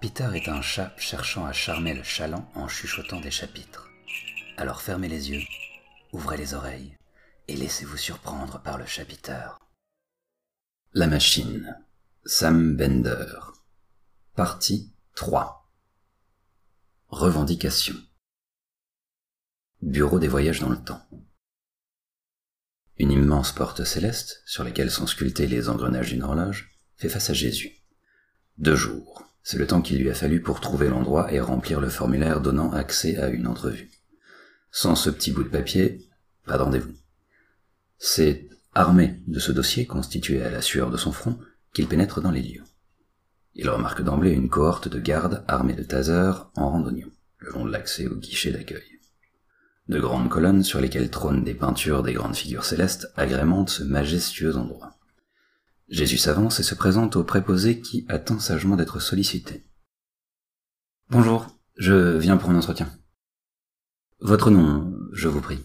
Peter est un chat cherchant à charmer le chaland en chuchotant des chapitres. Alors fermez les yeux, ouvrez les oreilles et laissez-vous surprendre par le chapiteur. La machine. Sam Bender. Partie 3. Revendication. Bureau des voyages dans le temps. Une immense porte céleste, sur laquelle sont sculptés les engrenages d'une horloge, fait face à Jésus. Deux jours, c'est le temps qu'il lui a fallu pour trouver l'endroit et remplir le formulaire donnant accès à une entrevue. Sans ce petit bout de papier, pas de rendez-vous. C'est armé de ce dossier constitué à la sueur de son front qu'il pénètre dans les lieux. Il remarque d'emblée une cohorte de gardes armés de tasers en randonnion, le long de l'accès au guichet d'accueil. De grandes colonnes sur lesquelles trônent des peintures des grandes figures célestes agrémentent ce majestueux endroit. Jésus s'avance et se présente au préposé qui attend sagement d'être sollicité. Bonjour, je viens pour un entretien. Votre nom, je vous prie.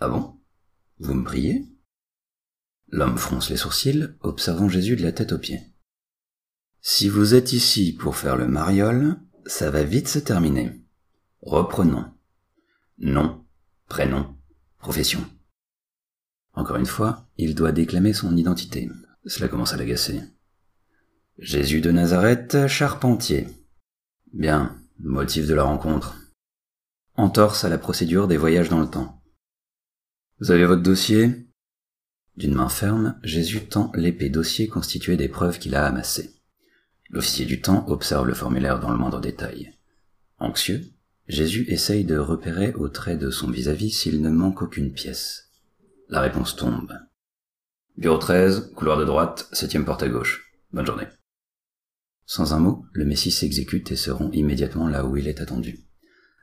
Ah bon? Vous me priez? L'homme fronce les sourcils, observant Jésus de la tête aux pieds. Si vous êtes ici pour faire le mariole, ça va vite se terminer. Reprenons. Nom, prénom, profession. Encore une fois, il doit déclamer son identité. Cela commence à l'agacer. Jésus de Nazareth, charpentier. Bien, motif de la rencontre. Entorse à la procédure des voyages dans le temps. Vous avez votre dossier? D'une main ferme, Jésus tend l'épais dossier constitué des preuves qu'il a amassées. L'officier du temps observe le formulaire dans le moindre détail. Anxieux, Jésus essaye de repérer au trait de son vis-à-vis s'il ne manque aucune pièce. La réponse tombe. Bureau 13, couloir de droite, septième porte à gauche. Bonne journée. Sans un mot, le Messie s'exécute et se rend immédiatement là où il est attendu.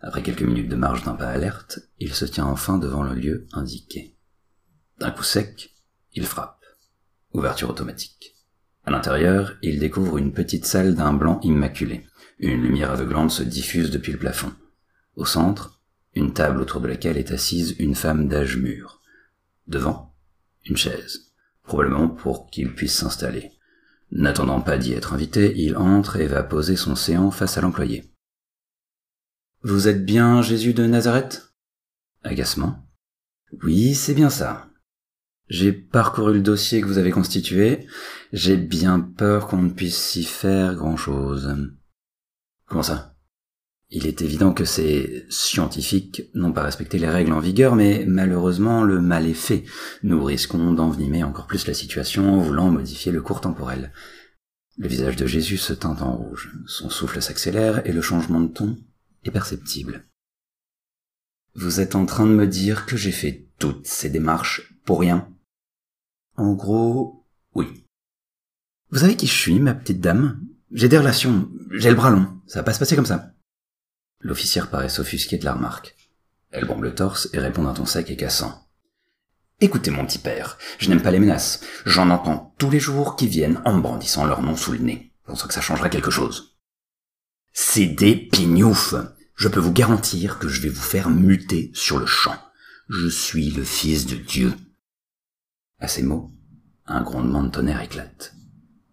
Après quelques minutes de marche d'un pas alerte, il se tient enfin devant le lieu indiqué. D'un coup sec, il frappe. Ouverture automatique. À l'intérieur, il découvre une petite salle d'un blanc immaculé. Une lumière aveuglante se diffuse depuis le plafond. Au centre, une table autour de laquelle est assise une femme d'âge mûr. Devant, une chaise, probablement pour qu'il puisse s'installer. N'attendant pas d'y être invité, il entre et va poser son séant face à l'employé. Vous êtes bien Jésus de Nazareth? Agacement. Oui, c'est bien ça. J'ai parcouru le dossier que vous avez constitué. J'ai bien peur qu'on ne puisse y faire grand-chose. Comment ça? Il est évident que ces scientifiques n'ont pas respecté les règles en vigueur, mais malheureusement le mal est fait. Nous risquons d'envenimer encore plus la situation en voulant modifier le cours temporel. Le visage de Jésus se teint en rouge, son souffle s'accélère et le changement de ton est perceptible. Vous êtes en train de me dire que j'ai fait toutes ces démarches pour rien? En gros, oui. Vous savez qui je suis, ma petite dame? J'ai des relations, j'ai le bras long, ça va pas se passer comme ça. L'officière paraît s'offusquer de la remarque. Elle bombe le torse et répond d'un ton sec et cassant. Écoutez mon petit père, je n'aime pas les menaces. J'en entends tous les jours qui viennent en me brandissant leur nom sous le nez, pensant que ça changera quelque chose. C'est des pignoufs. Je peux vous garantir que je vais vous faire muter sur le champ. Je suis le fils de Dieu. À ces mots, un grondement de tonnerre éclate.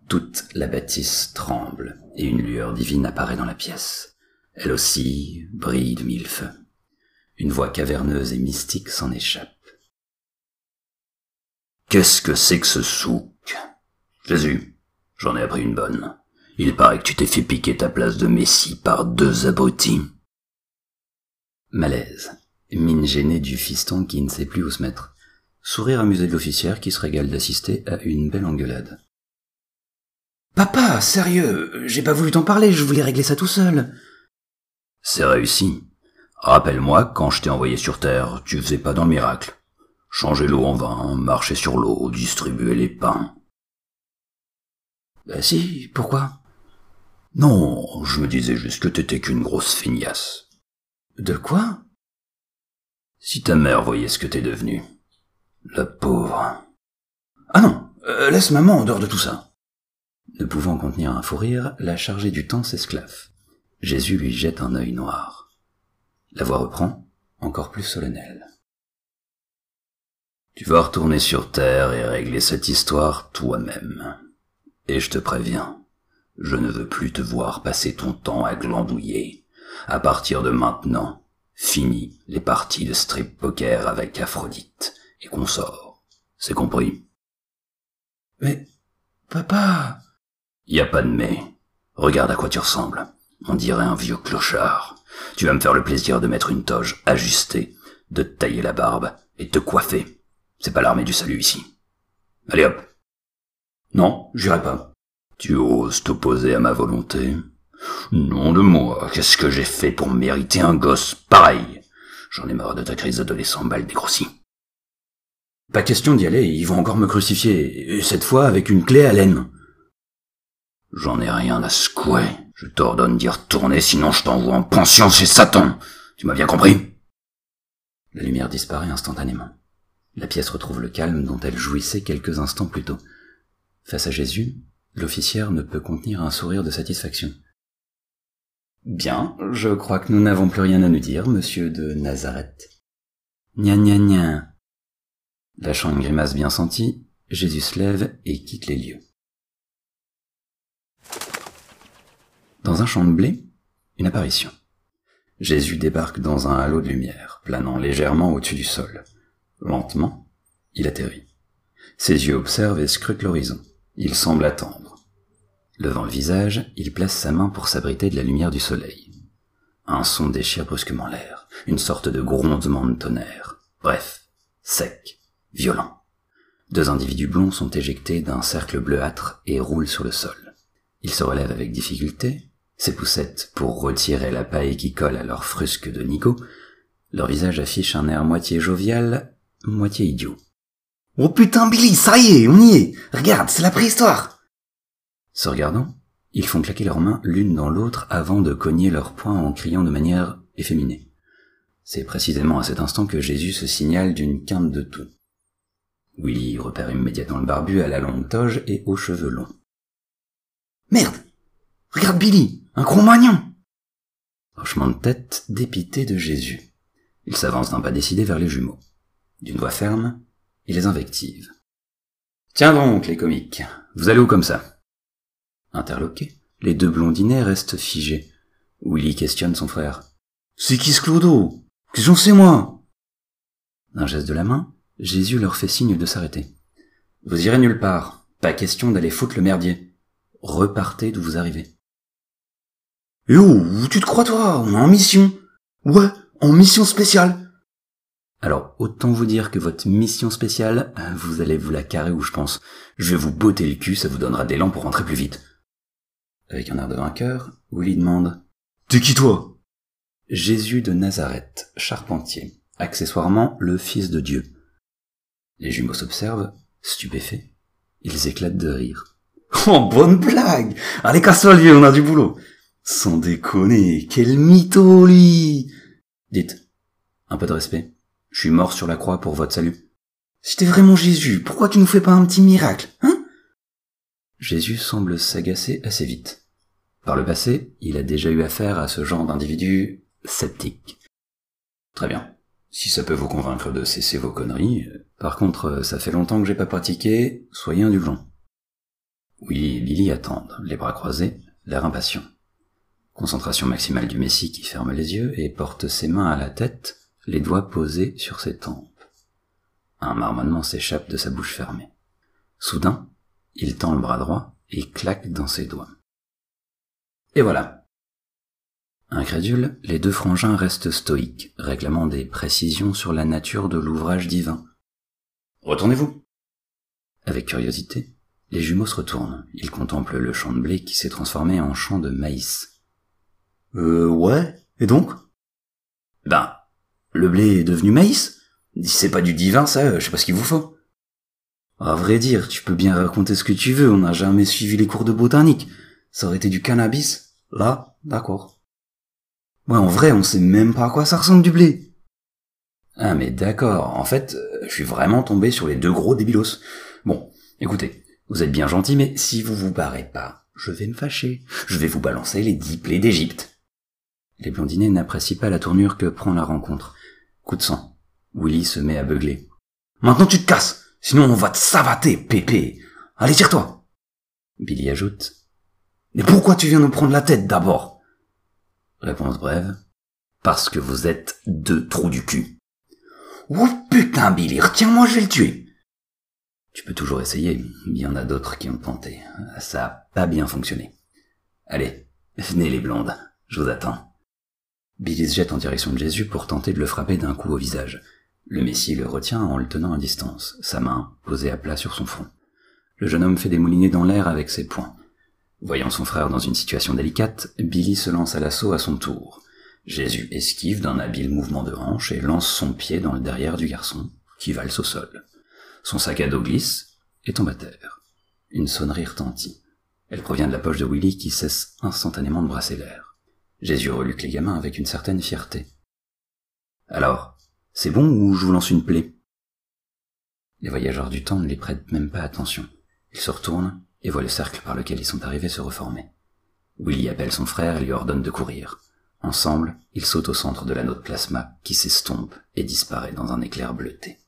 Toute la bâtisse tremble et une lueur divine apparaît dans la pièce. Elle aussi brille de mille feux. Une voix caverneuse et mystique s'en échappe. Qu'est-ce que c'est que ce souk? Jésus, j'en ai appris une bonne. Il paraît que tu t'es fait piquer ta place de messie par deux abrutis. Malaise. Mine gênée du fiston qui ne sait plus où se mettre. Sourire amusé de l'officière qui se régale d'assister à une belle engueulade. Papa, sérieux, j'ai pas voulu t'en parler, je voulais régler ça tout seul. C'est réussi. Rappelle-moi, quand je t'ai envoyé sur Terre, tu faisais pas dans le miracle. Changer l'eau en vin, marcher sur l'eau, distribuer les pains. Ben si, pourquoi? Non, je me disais juste que t'étais qu'une grosse feignasse. De quoi? Si ta mère voyait ce que t'es devenu. La pauvre. Ah non, euh, laisse maman en dehors de tout ça. Ne pouvant contenir un fou rire, la chargée du temps s'esclave. Jésus lui jette un œil noir. La voix reprend, encore plus solennelle. Tu vas retourner sur Terre et régler cette histoire toi-même. Et je te préviens, je ne veux plus te voir passer ton temps à glandouiller. À partir de maintenant, fini les parties de strip poker avec Aphrodite et qu'on sort. C'est compris? Mais, papa... Y a pas de mais. Regarde à quoi tu ressembles. On dirait un vieux clochard. Tu vas me faire le plaisir de mettre une toge ajustée, de tailler la barbe et de te coiffer. C'est pas l'armée du salut ici. Allez hop. Non, j'irai pas. Tu oses t'opposer à ma volonté? Nom de moi, qu'est-ce que j'ai fait pour mériter un gosse pareil? J'en ai marre de ta crise d'adolescent mal dégrossi. Pas question d'y aller, ils vont encore me crucifier, et cette fois avec une clé à laine. J'en ai rien à secouer. Je t'ordonne d'y retourner, sinon je t'envoie en pension chez Satan. Tu m'as bien compris? La lumière disparaît instantanément. La pièce retrouve le calme dont elle jouissait quelques instants plus tôt. Face à Jésus, l'officière ne peut contenir un sourire de satisfaction. Bien, je crois que nous n'avons plus rien à nous dire, monsieur de Nazareth. Nya nya nya. Lâchant une grimace bien sentie, Jésus se lève et quitte les lieux. Dans un champ de blé, une apparition. Jésus débarque dans un halo de lumière, planant légèrement au-dessus du sol. Lentement, il atterrit. Ses yeux observent et scrutent l'horizon. Il semble attendre. Levant le visage, il place sa main pour s'abriter de la lumière du soleil. Un son déchire brusquement l'air, une sorte de grondement de tonnerre. Bref, sec, violent. Deux individus blonds sont éjectés d'un cercle bleuâtre et roulent sur le sol. Ils se relèvent avec difficulté, ses poussettes pour retirer la paille qui colle à leur frusque de Nico. Leur visage affiche un air moitié jovial, moitié idiot. Oh putain, Billy, ça y est, on y est. Regarde, c'est la préhistoire. Se regardant, ils font claquer leurs mains l'une dans l'autre avant de cogner leurs poings en criant de manière efféminée. C'est précisément à cet instant que Jésus se signale d'une quinte de tout. Willy repère immédiatement le barbu à la longue toge et aux cheveux longs. Merde Regarde Billy Un Cro-Magnon Hochement de tête dépité de Jésus. Il s'avance d'un pas décidé vers les jumeaux. D'une voix ferme, il les invective. Tiens donc, les comiques, vous allez où comme ça? Interloqués, les deux blondinets restent figés. Willy questionne son frère. C'est qui ce clodo? Qu'est-ce que c'est moi? D'un geste de la main, Jésus leur fait signe de s'arrêter. Vous irez nulle part. Pas question d'aller foutre le merdier. Repartez d'où vous arrivez. Et où tu te crois toi? On est en mission. Ouais, en mission spéciale. Alors, autant vous dire que votre mission spéciale, vous allez vous la carrer où je pense. Je vais vous botter le cul, ça vous donnera des pour rentrer plus vite. Avec un air de vainqueur, Willy demande T'es qui toi? Jésus de Nazareth, charpentier, accessoirement le Fils de Dieu. Les jumeaux s'observent, stupéfaits. Ils éclatent de rire. Oh, bonne blague Allez, casse-toi on a du boulot Sans déconner, quel mytho, lui Dites, un peu de respect. Je suis mort sur la croix pour votre salut. Si t'es vraiment Jésus, pourquoi tu nous fais pas un petit miracle, hein? Jésus semble s'agacer assez vite. Par le passé, il a déjà eu affaire à ce genre d'individu sceptique. Très bien. Si ça peut vous convaincre de cesser vos conneries. Par contre, ça fait longtemps que j'ai pas pratiqué, soyez indulgents. Oui, Billy attendent, les bras croisés, l'air impatient. Concentration maximale du Messie qui ferme les yeux et porte ses mains à la tête, les doigts posés sur ses tempes. Un marmonnement s'échappe de sa bouche fermée. Soudain, il tend le bras droit et claque dans ses doigts. Et voilà. Incrédules, les deux frangins restent stoïques, réclamant des précisions sur la nature de l'ouvrage divin. Retournez-vous. Avec curiosité, les jumeaux se retournent. Ils contemplent le champ de blé qui s'est transformé en champ de maïs. Euh, ouais. Et donc? Ben, le blé est devenu maïs? Si c'est pas du divin, ça, je sais pas ce qu'il vous faut. À vrai dire, tu peux bien raconter ce que tu veux, on n'a jamais suivi les cours de botanique. Ça aurait été du cannabis. Là, d'accord. Ouais, en vrai, on sait même pas à quoi ça ressemble du blé. Ah mais d'accord, en fait, je suis vraiment tombé sur les deux gros débilos. Bon, écoutez, vous êtes bien gentil, mais si vous vous barrez pas, je vais me fâcher. Je vais vous balancer les dix plaies d'Égypte. Les blondinets n'apprécient pas la tournure que prend la rencontre. Coup de sang. Willy se met à beugler. Maintenant tu te casses, sinon on va te savater, pépé. Allez, tire-toi. Billy ajoute. Mais pourquoi tu viens nous prendre la tête d'abord? Réponse brève. Parce que vous êtes deux trous du cul. Oh putain, Billy, retiens-moi, je vais le tuer. Tu peux toujours essayer, il y en a d'autres qui ont tenté. Ça a pas bien fonctionné. Allez, venez les blondes, je vous attends. Billy se jette en direction de Jésus pour tenter de le frapper d'un coup au visage. Le Messie le retient en le tenant à distance, sa main posée à plat sur son front. Le jeune homme fait des moulinets dans l'air avec ses poings. Voyant son frère dans une situation délicate, Billy se lance à l'assaut à son tour. Jésus esquive d'un habile mouvement de hanche et lance son pied dans le derrière du garçon, qui valse au sol. Son sac à dos glisse et tombe à terre. Une sonnerie retentit. Elle provient de la poche de Willy qui cesse instantanément de brasser l'air. Jésus reluque les gamins avec une certaine fierté. Alors, c'est bon ou je vous lance une plaie? Les voyageurs du temps ne les prêtent même pas attention. Ils se retournent et voient le cercle par lequel ils sont arrivés se reformer. Willy appelle son frère et lui ordonne de courir. Ensemble, ils sautent au centre de l'anneau de plasma qui s'estompe et disparaît dans un éclair bleuté.